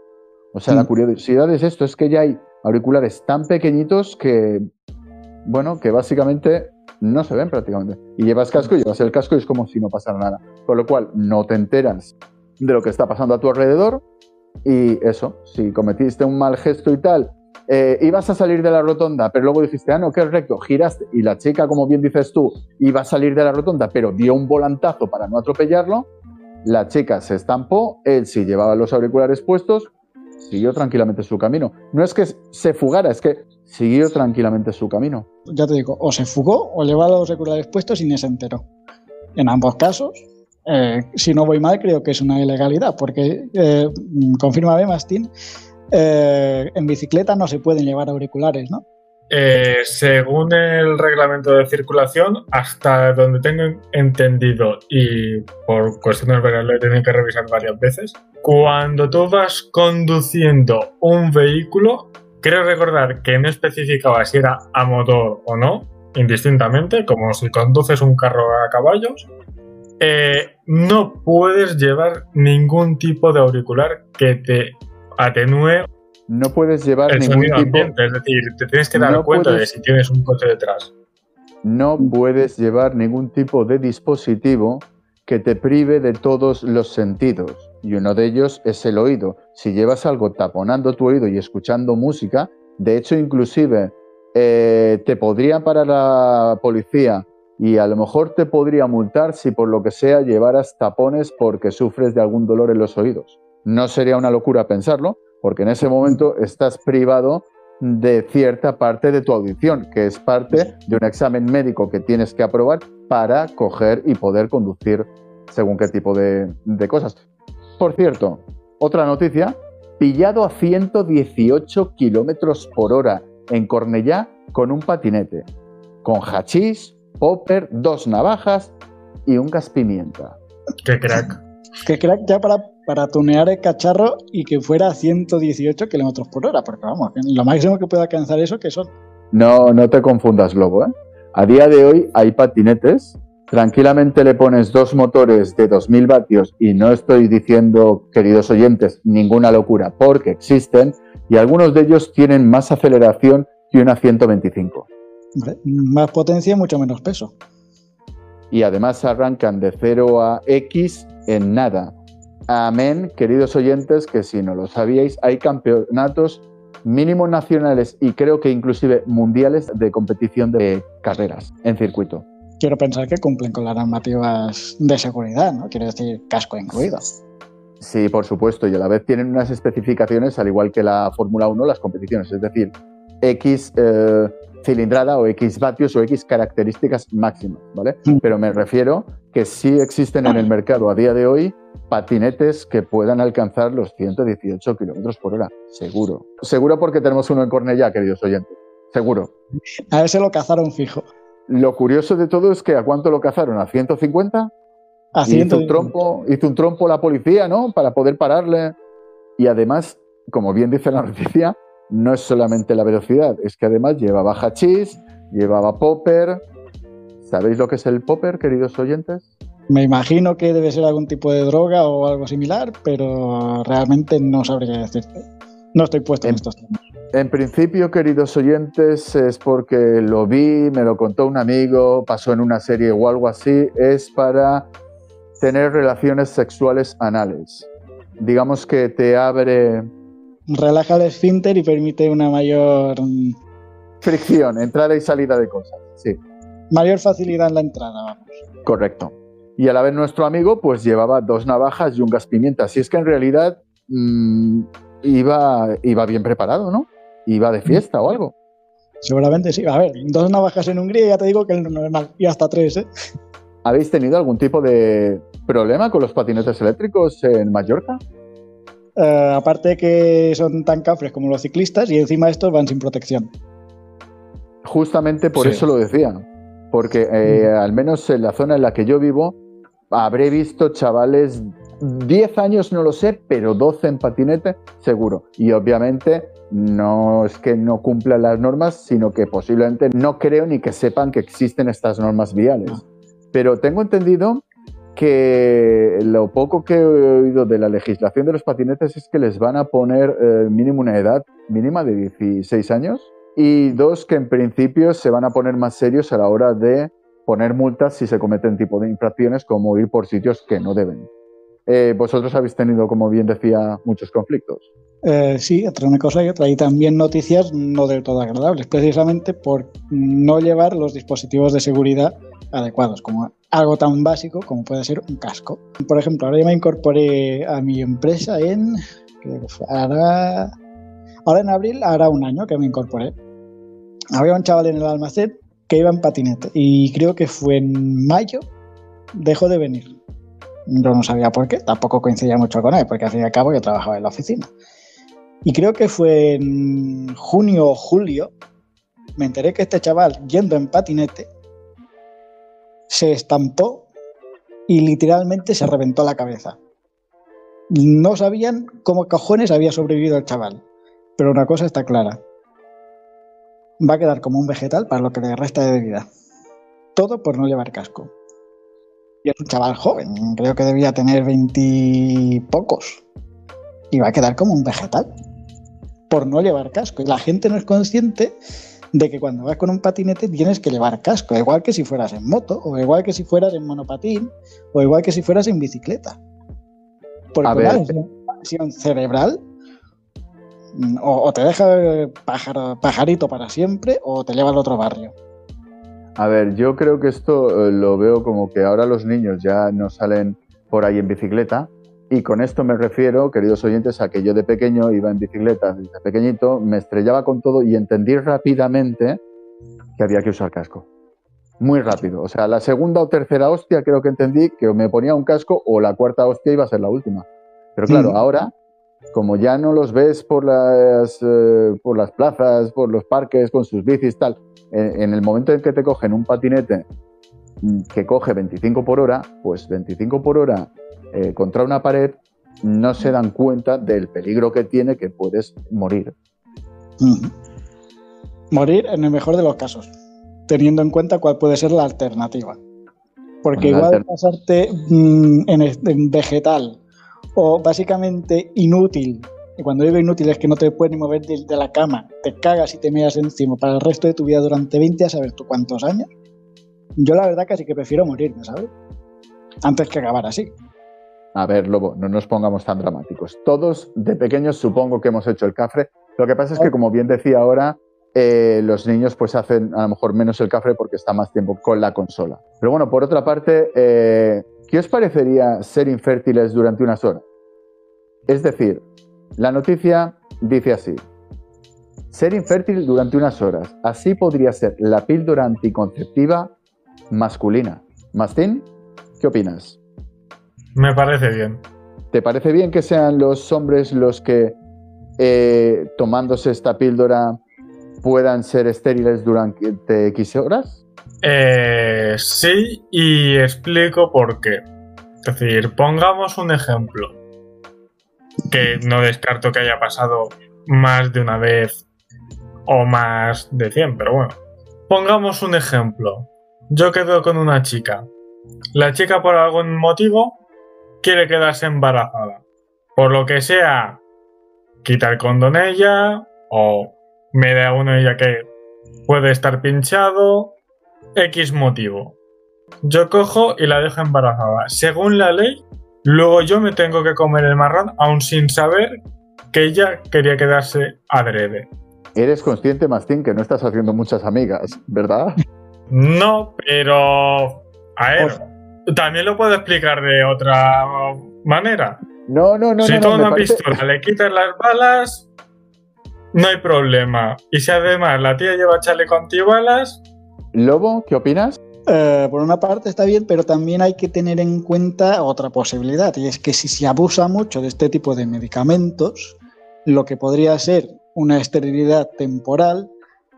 O sea, la curiosidad es esto, es que ya hay auriculares tan pequeñitos que, bueno, que básicamente no se ven prácticamente. Y llevas casco, llevas el casco y es como si no pasara nada. Con lo cual, no te enteras de lo que está pasando a tu alrededor. Y eso, si cometiste un mal gesto y tal, eh, ibas a salir de la rotonda, pero luego dijiste, ah, no, que es recto, giraste y la chica, como bien dices tú, iba a salir de la rotonda, pero dio un volantazo para no atropellarlo. La chica se estampó, él sí llevaba los auriculares puestos, siguió tranquilamente su camino. No es que se fugara, es que siguió tranquilamente su camino. Ya te digo, o se fugó o llevaba los auriculares puestos y ni se enteró. En ambos casos, eh, si no voy mal, creo que es una ilegalidad, porque, eh, confirma Mastin, eh, en bicicleta no se pueden llevar auriculares, ¿no? Eh, según el reglamento de circulación, hasta donde tengo entendido y por cuestiones de lo he tenido que revisar varias veces, cuando tú vas conduciendo un vehículo, creo recordar que no especificaba si era a motor o no, indistintamente, como si conduces un carro a caballos, eh, no puedes llevar ningún tipo de auricular que te atenúe no puedes llevar el ningún tipo... Ambiente, es decir, te tienes que dar cuenta de si tienes un coche detrás. No puedes llevar ningún tipo de dispositivo que te prive de todos los sentidos. Y uno de ellos es el oído. Si llevas algo taponando tu oído y escuchando música, de hecho inclusive eh, te podría parar la policía y a lo mejor te podría multar si por lo que sea llevaras tapones porque sufres de algún dolor en los oídos. No sería una locura pensarlo, porque en ese momento estás privado de cierta parte de tu audición, que es parte de un examen médico que tienes que aprobar para coger y poder conducir según qué tipo de, cosas. Por cierto, otra noticia, pillado a 118 kilómetros por hora en Cornellá con un patinete, con hachís, popper, dos navajas y un gas pimienta. ¡Qué crack! ¡Qué crack ya para para tunear el cacharro y que fuera a 118 kilómetros por hora, porque vamos, lo máximo que puede alcanzar eso que son. No, no te confundas, Lobo. ¿eh? A día de hoy hay patinetes. Tranquilamente le pones dos motores de 2000 vatios y no estoy diciendo, queridos oyentes, ninguna locura, porque existen y algunos de ellos tienen más aceleración que una 125. Más potencia, mucho menos peso. Y además arrancan de 0 a X en nada. Amén, queridos oyentes, que si no lo sabíais, hay campeonatos mínimos nacionales y creo que inclusive mundiales de competición de carreras en circuito. Quiero pensar que cumplen con las normativas de seguridad, ¿no? Quiero decir, casco incluido. Sí, por supuesto, y a la vez tienen unas especificaciones, al igual que la Fórmula 1, las competiciones. Es decir, X eh, cilindrada o X vatios o X características máximas, ¿vale? Mm. Pero me refiero que sí existen en el mercado a día de hoy patinetes que puedan alcanzar los 118 kilómetros por hora, seguro. Seguro porque tenemos uno en Cornellá, queridos oyentes. Seguro. A ese lo cazaron fijo. Lo curioso de todo es que ¿a cuánto lo cazaron? ¿A 150? A Y hizo un 110. trompo, hizo un trompo la policía, ¿no? Para poder pararle. Y además, como bien dice la noticia, no es solamente la velocidad, es que además llevaba hachís, llevaba popper. ¿Sabéis lo que es el popper, queridos oyentes? Me imagino que debe ser algún tipo de droga o algo similar, pero realmente no sabría decirte. No estoy puesto en estos temas. En principio, queridos oyentes, es porque lo vi, me lo contó un amigo, pasó en una serie o algo así, es para tener relaciones sexuales anales. Digamos que te abre Relaja el esfínter y permite una mayor, mm, fricción, entrada y salida de cosas. Sí, mayor facilidad en la entrada, vamos. correcto. Y a la vez nuestro amigo pues llevaba dos navajas y un gas pimienta. Si es que en realidad mm, iba, iba bien preparado, ¿no? Iba de fiesta o algo. Seguramente sí. A ver, dos navajas en Hungría ya te digo que es normal. Y hasta tres, ¿eh? ¿Habéis tenido algún tipo de problema con los patinetes eléctricos en Mallorca? Eh, aparte de que son tan cafres como los ciclistas y encima estos van sin protección. Justamente por Sí. eso lo decía. Porque eh, al menos en la zona en la que yo vivo, habré visto chavales 10 años, no lo sé, pero 12 en patinete, seguro. Y obviamente no es que no cumplan las normas, sino que posiblemente no creo ni que sepan que existen estas normas viales. Pero tengo entendido que lo poco que he oído de la legislación de los patinetes es que les van a poner eh, mínimo una edad mínima de 16 años y dos que en principio se van a poner más serios a la hora de poner multas si se cometen tipo de infracciones como ir por sitios que no deben. Eh, vosotros habéis tenido, como bien decía, muchos conflictos. Eh, sí, entre una cosa y otra. Y también noticias no del todo agradables, precisamente por no llevar los dispositivos de seguridad adecuados, como algo tan básico como puede ser un casco. Por ejemplo, ahora yo me incorporé a mi empresa en. Ahora, ahora en abril hará un año que me incorporé. Había un chaval en el almacén que iba en patinete y creo que fue en mayo dejó de venir. Yo no sabía por qué, tampoco coincidía mucho con él, porque al fin y al cabo yo trabajaba en la oficina. Y creo que fue en junio o julio, me enteré que este chaval, yendo en patinete, se estampó y literalmente se reventó la cabeza. No sabían cómo cojones había sobrevivido el chaval, pero una cosa está clara. Va a quedar como un vegetal para lo que le resta de vida. Todo por no llevar casco. Y es un chaval joven, creo que debía tener veintipocos. Y va a quedar como un vegetal por no llevar casco. Y la gente no es consciente de que cuando vas con un patinete tienes que llevar casco, igual que si fueras en moto, o igual que si fueras en monopatín, o igual que si fueras en bicicleta. Porque A una ver. lesión- cerebral o, o te deja pájaro- pajarito para siempre o te lleva al otro barrio. A ver, yo creo que esto eh, lo veo como que ahora los niños ya no salen por ahí en bicicleta. Y con esto me refiero, queridos oyentes, a que yo de pequeño iba en bicicleta, desde pequeñito, me estrellaba con todo y entendí rápidamente que había que usar casco. Muy rápido. O sea, la segunda o tercera hostia creo que entendí que me ponía un casco o la cuarta hostia iba a ser la última. Pero claro, ahora, como ya no los ves por las, eh, por las plazas, por los parques, con sus bicis, tal, en, en el momento en que te cogen un patinete mm, que coge 25 por hora, pues 25 por hora eh, contra una pared, no se dan cuenta del peligro que tiene que puedes morir. Ujú. Morir en el mejor de los casos, teniendo en cuenta cuál puede ser la alternativa. Porque la igual pasarte mm, en vegetal o básicamente inútil, y cuando digo inútil es que no te puedes ni mover de, la cama, te cagas y te meas encima para el resto de tu vida durante 20 a saber tú cuántos años, yo la verdad casi que prefiero morirme, ¿sabes? Antes que acabar así. A ver, Lobo, no nos pongamos tan dramáticos. Todos de pequeños supongo que hemos hecho el cafre. Lo que pasa es que, como bien decía ahora, eh, los niños pues hacen a lo mejor menos el cafre porque está más tiempo con la consola. Pero bueno, por otra parte, eh, ¿qué os parecería ser infértiles durante unas horas? Es decir, la noticia dice así. ser infértil durante unas horas. Así podría ser la píldora anticonceptiva masculina. Mastín, ¿qué opinas? Me parece bien. ¿Te parece bien que sean los hombres los que, eh, tomándose esta píldora, puedan ser estériles durante X horas? Eh, sí, y explico por qué. Es decir, pongamos un ejemplo, que no descarto que haya pasado más de una vez o más de 100, pero bueno. Pongamos un ejemplo. Yo quedo con una chica. La chica por algún motivo quiere quedarse embarazada. Por lo que sea, quita el condón ella o me da uno ella que puede estar pinchado. X motivo. Yo cojo y la dejo embarazada. Según la ley, luego yo me tengo que comer el marrón aún sin saber que ella quería quedarse adrede. Eres consciente, Mastín, que no estás haciendo muchas amigas, ¿verdad? No, pero... A ver, también lo puedo explicar de otra manera. No, no, no. si no, no, me una parece- pistola le quitas las balas, no hay problema. Y si además la tía lleva chaleco antibalas, Lobo, ¿qué opinas? Eh, por una parte está bien, pero también hay que tener en cuenta otra posibilidad, y es que si se abusa mucho de este tipo de medicamentos, lo que podría ser una esterilidad temporal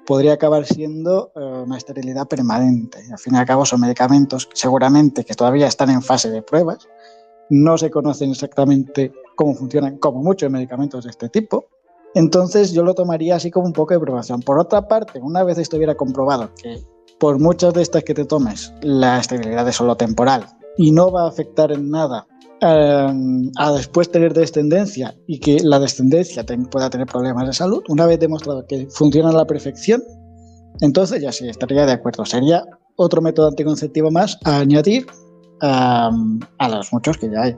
podría acabar siendo eh, una esterilidad permanente. Al fin y al cabo son medicamentos que seguramente que todavía están en fase de pruebas, no se conocen exactamente cómo funcionan, como muchos medicamentos de este tipo. Entonces yo lo tomaría así como un poco de probación. Por otra parte, una vez estuviera comprobado que por muchas de estas que te tomes, la esterilidad es solo temporal y no va a afectar en nada eh, a después tener descendencia y que la descendencia te- pueda tener problemas de salud, una vez demostrado que funciona a la perfección, entonces ya sí estaría de acuerdo. Sería otro método anticonceptivo más a añadir a, a los muchos que ya hay.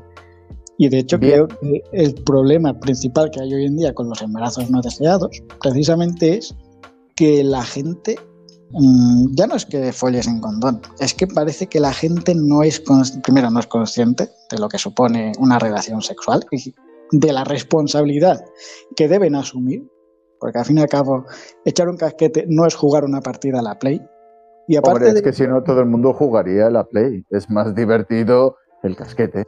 Y de hecho Bien. creo que el problema principal que hay hoy en día con los embarazos no deseados precisamente es que la gente mm, ya no es que folles en condón, es que parece que la gente no es, primero, no es consciente de lo que supone una relación sexual y de la responsabilidad que deben asumir, porque al fin y al cabo, echar un casquete no es jugar una partida a la Play. Y aparte Hombre, es de que si no todo el mundo jugaría a la Play. Es más divertido el casquete.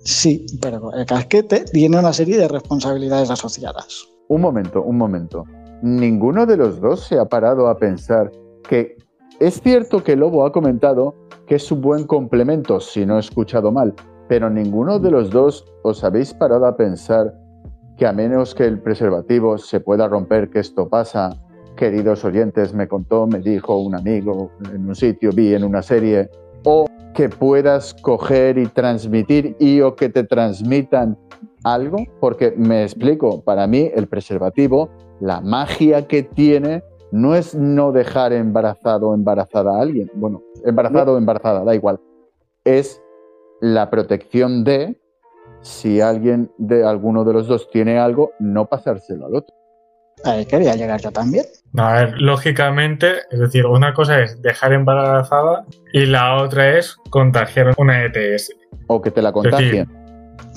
Sí, pero el casquete tiene una serie de responsabilidades asociadas. Un momento, un momento. Ninguno de los dos se ha parado a pensar que es cierto que Lobo ha comentado que es un buen complemento, si no he escuchado mal, pero ninguno de los dos os habéis parado a pensar que a menos que el preservativo se pueda romper, que esto pasa, queridos oyentes, me contó, me dijo un amigo en un sitio, vi en una serie, o que puedas coger y transmitir y o que te transmitan algo, porque me explico, para mí el preservativo, la magia que tiene no es no dejar embarazado o embarazada a alguien, bueno, embarazado o embarazada, da igual, es la protección de si alguien de alguno de los dos tiene algo, no pasárselo al otro. Ahí quería llegar yo también. a ver, lógicamente, es decir, una cosa es dejar embarazada y la otra es contagiar una ETS. O que te la contagien.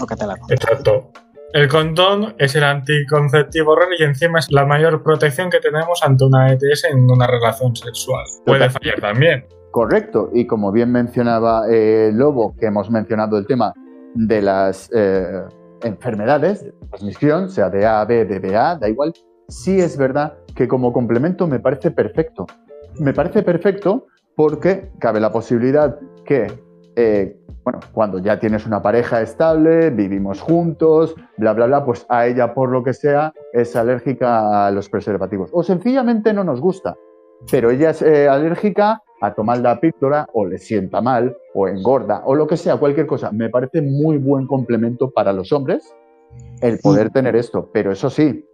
O que te la Exacto. El condón es el anticonceptivo real y encima es la mayor protección que tenemos ante una ETS en una relación sexual. Puede fallar también. Correcto, y como bien mencionaba eh, Lobo, que hemos mencionado el tema de las eh, enfermedades de transmisión, sea de A, B, de BA, da igual, sí es verdad que como complemento me parece perfecto. Me parece perfecto porque cabe la posibilidad que, eh, bueno, cuando ya tienes una pareja estable, vivimos juntos, bla, bla, bla, pues a ella, por lo que sea, es alérgica a los preservativos. O sencillamente no nos gusta, pero ella es eh, alérgica a tomar la píldora o le sienta mal o engorda o lo que sea, cualquier cosa. Me parece muy buen complemento para los hombres el poder tener esto, pero eso sí,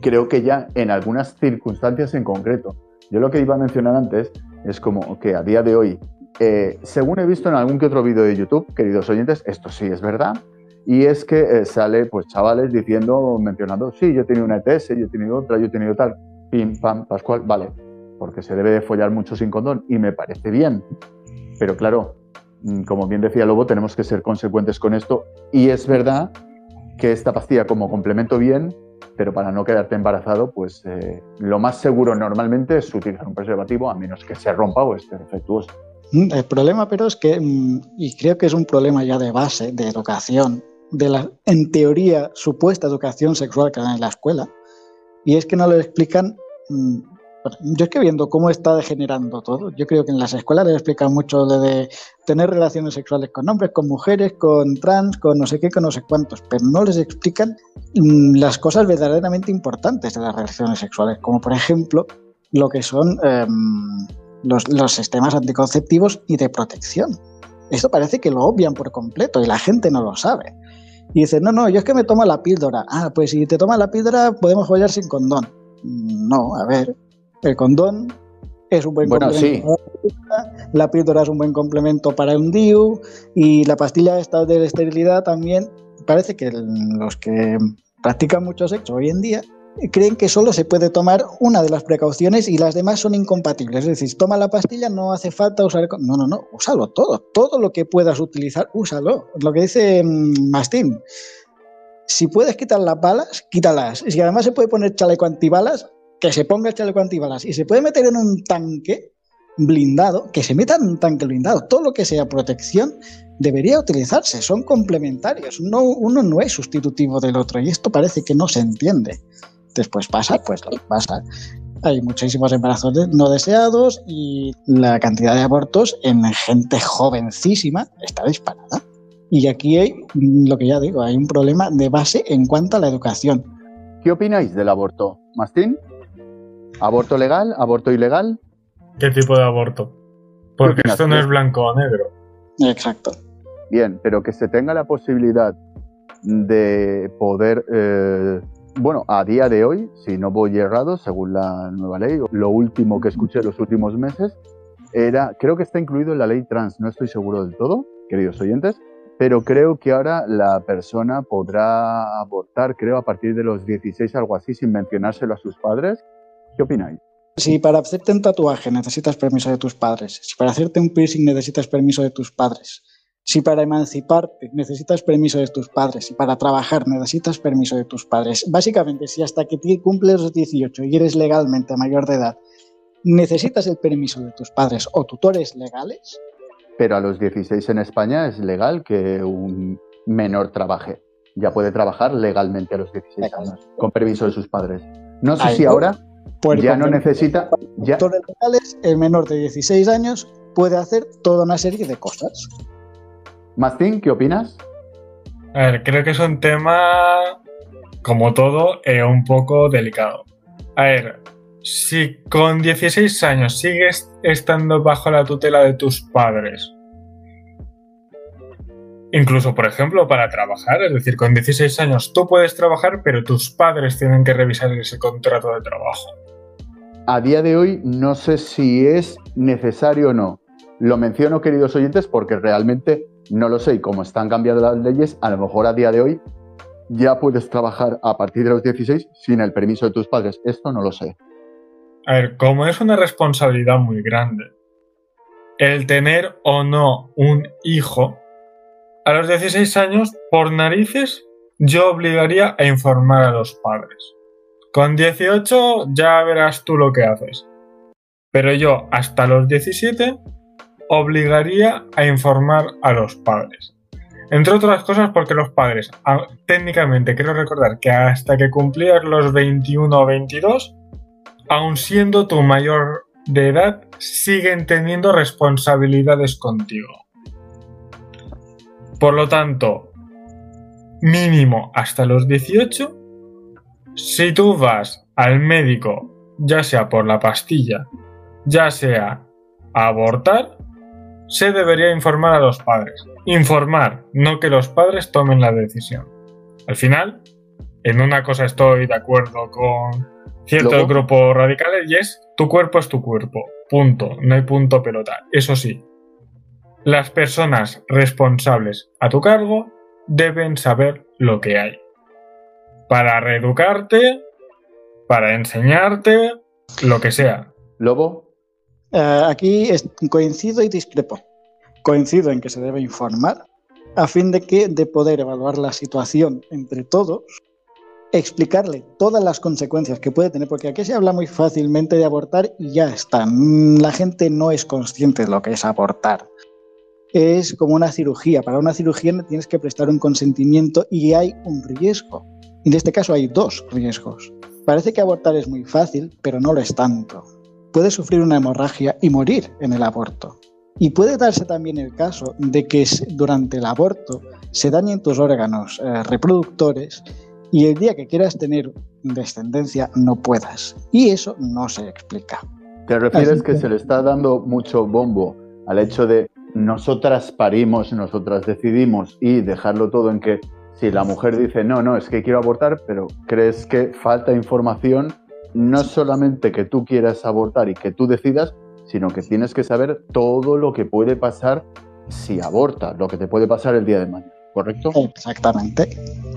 creo que ya en algunas circunstancias en concreto, yo lo que iba a mencionar antes es como que a día de hoy, eh, según he visto en algún que otro vídeo de YouTube, queridos oyentes, esto sí es verdad, y es que eh, sale pues chavales diciendo, mencionando, sí, yo he tenido una ETS, yo he tenido otra, yo he tenido tal, pim, pam, pascual, vale, porque se debe de follar mucho sin condón y me parece bien. Pero claro, mm, como bien decía Lobo, tenemos que ser consecuentes con esto y es verdad que esta pastilla como complemento bien, pero para no quedarte embarazado, pues eh, lo más seguro normalmente es utilizar un preservativo a menos que se rompa o esté defectuoso. Mm, el problema, pero es que, mm, y creo que es un problema ya de base, de educación, de la, en teoría, supuesta educación sexual que dan en la escuela, y es que no lo explican mm, yo es que viendo cómo está degenerando todo, yo creo que en las escuelas les explican mucho de, tener relaciones sexuales con hombres, con mujeres, con trans, con no sé qué, con no sé cuántos, pero no les explican las cosas verdaderamente importantes de las relaciones sexuales, como por ejemplo lo que son em, los, los sistemas anticonceptivos y de protección. Esto parece que lo obvian por completo y la gente no lo sabe. Y dice, no, no, yo es que me tomo la píldora. Ah, pues si te tomas la píldora podemos follar sin condón. No, a ver, el condón es un buen complemento. La píldora es un buen complemento para un DIU y la pastilla esta de esterilidad también. Parece que los que practican mucho sexo hoy en día creen que solo se puede tomar una de las precauciones y las demás son incompatibles. Es decir, toma la pastilla, no hace falta usar... No, no, no, úsalo todo. Todo lo que puedas utilizar, úsalo. Lo que dice mm, Mastín. Si puedes quitar las balas, quítalas. Si además se puede poner chaleco antibalas, que se ponga el chaleco antibalas y se puede meter en un tanque blindado, que se meta en un tanque blindado. Todo lo que sea protección debería utilizarse, son complementarios. No, uno no es sustitutivo del otro y esto parece que no se entiende. Después pasa, pues lo pasa. Hay muchísimos embarazos no deseados y la cantidad de abortos en gente jovencísima está disparada. Y aquí hay, lo que ya digo, hay un problema de base en cuanto a la educación. ¿Qué opináis del aborto, Mastín? ¿Aborto legal? ¿Aborto ilegal? ¿Qué tipo de aborto? Porque esto no es blanco o negro. Exacto. Bien, pero que se tenga la posibilidad de poder, eh, bueno, a día de hoy, si no voy errado, según la nueva ley, lo último que escuché los últimos meses era, creo que está incluido en la ley trans, no estoy seguro del todo, queridos oyentes, pero creo que ahora la persona podrá abortar, creo, a partir de los 16, algo así, sin mencionárselo a sus padres, ¿Qué opináis? Si para hacerte un tatuaje necesitas permiso de tus padres, si para hacerte un piercing necesitas permiso de tus padres, si para emanciparte necesitas permiso de tus padres, si para trabajar necesitas permiso de tus padres, básicamente si hasta que cumples los 18 y eres legalmente mayor de edad, necesitas el permiso de tus padres o tutores legales. Pero a los 16 en España es legal que un menor trabaje. Ya puede trabajar legalmente a los 16 años, con permiso de sus padres. No sé si ahora pues ya no necesita. Ya... Legales, el menor de 16 años puede hacer toda una serie de cosas. Mastín, ¿qué opinas? A ver, creo que es un tema, como todo, eh, un poco delicado. A ver, si con 16 años sigues estando bajo la tutela de tus padres, incluso por ejemplo para trabajar, es decir, con 16 años tú puedes trabajar, pero tus padres tienen que revisar ese contrato de trabajo a día de hoy no sé si es necesario o no. Lo menciono, queridos oyentes, porque realmente no lo sé y como están cambiando las leyes, a lo mejor a día de hoy ya puedes trabajar a partir de los 16 sin el permiso de tus padres. Esto no lo sé. A ver, como es una responsabilidad muy grande, el tener o no un hijo, a los 16 años, por narices, yo obligaría a informar a los padres. Con 18 ya verás tú lo que haces. Pero yo hasta los 17 obligaría a informar a los padres. Entre otras cosas porque los padres, técnicamente quiero recordar que hasta que cumplías los 21 o 22, aun siendo tu mayor de edad, siguen teniendo responsabilidades contigo. Por lo tanto, mínimo hasta los 18 si tú vas al médico, ya sea por la pastilla, ya sea a abortar, se debería informar a los padres. Informar, no que los padres tomen la decisión. Al final, en una cosa estoy de acuerdo con ciertos grupos radicales y es tu cuerpo es tu cuerpo. Punto. No hay punto pelota. Eso sí, las personas responsables a tu cargo deben saber lo que hay para reeducarte, para enseñarte, lo que sea. Lobo. Eh, aquí coincido y discrepo. Coincido en que se debe informar a fin de que de poder evaluar la situación entre todos explicarle todas las consecuencias que puede tener, porque aquí se habla muy fácilmente de abortar y ya está. Mm, la gente no es consciente de lo que es abortar. Es como una cirugía. Para una cirugía tienes que prestar un consentimiento y hay un riesgo. En este caso hay dos riesgos. Parece que abortar es muy fácil, pero no lo es tanto. Puedes sufrir una hemorragia y morir en el aborto. Y puede darse también el caso de que durante el aborto se dañen tus órganos eh, reproductores y el día que quieras tener descendencia no puedas. Y eso no se explica. ¿Te refieres que, que se le está dando mucho bombo al hecho de nosotras parimos, nosotras decidimos y dejarlo todo en que si la mujer dice no, no, es que quiero abortar, pero crees que falta información, no solamente que tú quieras abortar y que tú decidas, sino que tienes que saber todo lo que puede pasar si aborta, lo que te puede pasar el día de mañana, ¿correcto? Exactamente.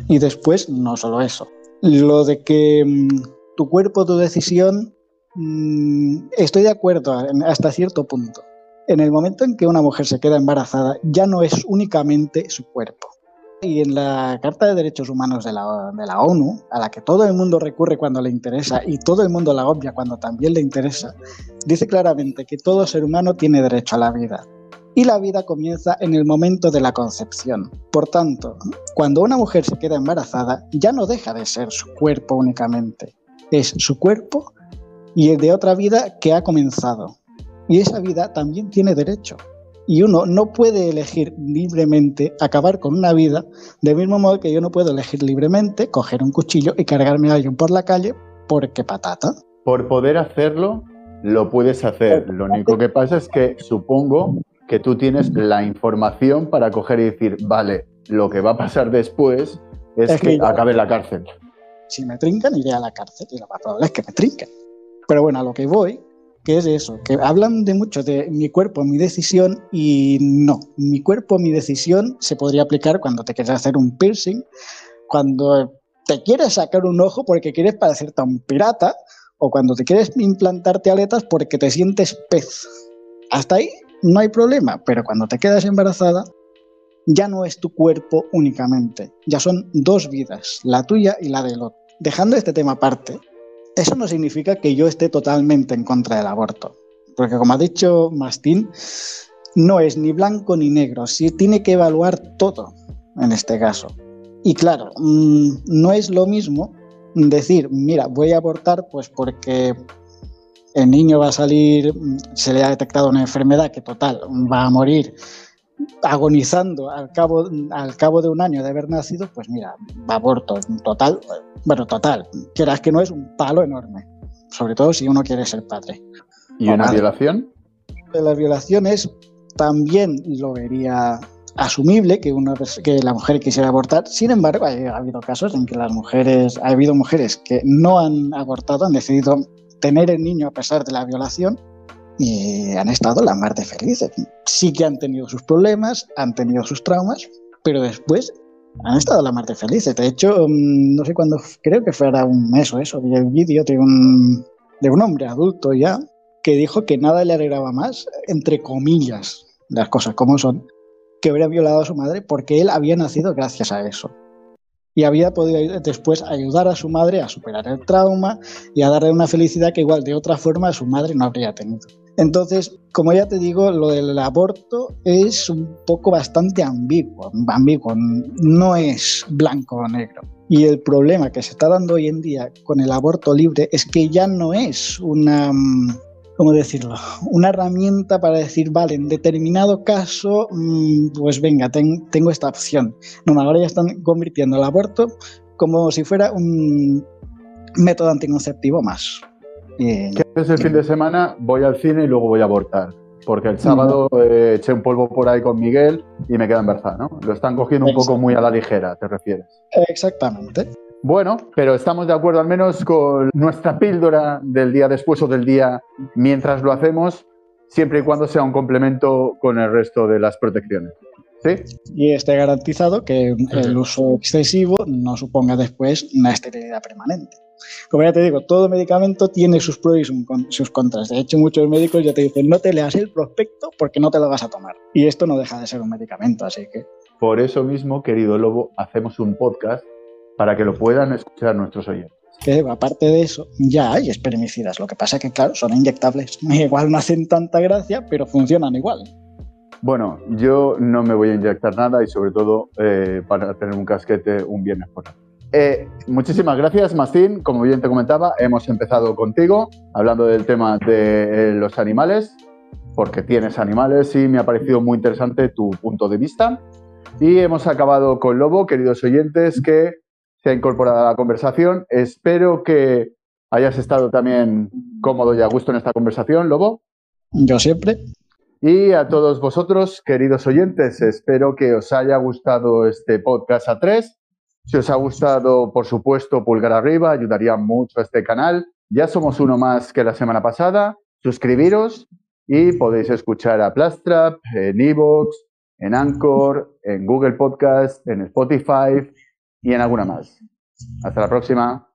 Y después, no solo eso, lo de que mm, tu cuerpo, tu decisión, mm, estoy de acuerdo hasta cierto punto. En el momento en que una mujer se queda embarazada, ya no es únicamente su cuerpo. Y en la Carta de Derechos Humanos de la, ONU, a la que todo el mundo recurre cuando le interesa y todo el mundo la obvia cuando también le interesa, dice claramente que todo ser humano tiene derecho a la vida. Y la vida comienza en el momento de la concepción. Por tanto, cuando una mujer se queda embarazada, ya no deja de ser su cuerpo únicamente. Es su cuerpo y el de otra vida que ha comenzado. Y esa vida también tiene derecho y uno no puede elegir libremente acabar con una vida, del mismo modo que yo no puedo elegir libremente coger un cuchillo y cargarme a alguien por la calle porque patata. Por poder hacerlo, lo puedes hacer. Lo único que pasa es que supongo que tú tienes la información para coger y decir, vale, lo que va a pasar después es, que, acabe en la cárcel. Si me trincan, iré a la cárcel y lo más probable es que me trinquen. Pero bueno, a lo que voy que es eso, que hablan de mucho de mi cuerpo, mi decisión y no, mi cuerpo, mi decisión se podría aplicar cuando te quieres hacer un piercing, cuando te quieres sacar un ojo porque quieres parecerte un pirata o cuando te quieres implantarte aletas porque te sientes pez. Hasta ahí no hay problema, pero cuando te quedas embarazada ya no es tu cuerpo únicamente, ya son dos vidas, la tuya y la del otro. Dejando este tema aparte, eso no significa que yo esté totalmente en contra del aborto, porque como ha dicho Mastín, no es ni blanco ni negro, sí tiene que evaluar todo en este caso. Y claro, mm, no es lo mismo decir, mira, voy a abortar pues porque el niño va a salir, se le ha detectado una enfermedad que total va a morir agonizando al cabo, al cabo de un año de haber nacido, pues mira, aborto total, bueno, total, quieras que no es un palo enorme, sobre todo si uno quiere ser padre. ¿Y una violación? De las violaciones también lo vería asumible que, una, que la mujer quisiera abortar. Sin embargo, ha habido casos en que las mujeres, ha habido mujeres que no han abortado, han decidido tener el niño a pesar de la violación y han estado la mar de felices. Sí que han tenido sus problemas, han tenido sus traumas, pero después han estado la mar de felices. De hecho, mm, no sé cuándo, creo que fuera un mes o eso, vi el vídeo de un, de un hombre adulto ya que dijo que nada le alegraba más, entre comillas, las cosas como son, que hubiera violado a su madre porque él había nacido gracias a eso y había podido después ayudar a su madre a superar el trauma y a darle una felicidad que igual de otra forma su madre no habría tenido. Entonces, como ya te digo, lo del aborto es un poco bastante ambiguo, ambiguo, no es blanco o negro. Y el problema que se está dando hoy en día con el aborto libre es que ya no es una mm, ¿cómo decirlo? Una herramienta para decir, vale, en determinado caso, mm, pues venga, tengo esta opción. No, ahora ya están convirtiendo el aborto como si fuera un método anticonceptivo más. ¿Qué es el fin de semana? Voy al cine y luego voy a abortar. Porque el sábado eh, eché un polvo por ahí con Miguel y me queda embarazada, ¿no? Lo están cogiendo un poco muy a la ligera, ¿te refieres? Exactamente. Bueno, pero estamos de acuerdo al menos con nuestra píldora del día después o del día mientras lo hacemos, siempre y cuando sea un complemento con el resto de las protecciones. ¿Sí? Y esté garantizado que el uso excesivo no suponga después una esterilidad permanente. Como ya te digo, todo medicamento tiene sus pros y sus contras. De hecho, muchos médicos ya te dicen, no te leas el prospecto porque no te lo vas a tomar. Y esto no deja de ser un medicamento, así que... Por eso mismo, querido Lobo, hacemos un podcast para que lo puedan escuchar nuestros oyentes. Que aparte de eso, ya hay espermicidas. Lo que pasa es que, claro, son inyectables. Igual no hacen tanta gracia, pero funcionan igual. Bueno, yo no me voy a inyectar nada y sobre todo eh, para tener un casquete un viernes por la eh, muchísimas gracias, Mastín. Como bien te comentaba, hemos empezado contigo hablando del tema de eh, los animales, porque tienes animales y me ha parecido muy interesante tu punto de vista. Y hemos acabado con Lobo, queridos oyentes, que se ha incorporado a la conversación. Espero que hayas estado también cómodo y a gusto en esta conversación, Lobo. Yo siempre. Y a todos vosotros, queridos oyentes, espero que os haya gustado este podcast a tres si os ha gustado, por supuesto, pulgar arriba, ayudaría mucho a este canal. Ya somos uno más que la semana pasada. Suscribiros y podéis escuchar a Plastrap en Evox, en Anchor, en Google Podcast, en Spotify y en alguna más. Hasta la próxima.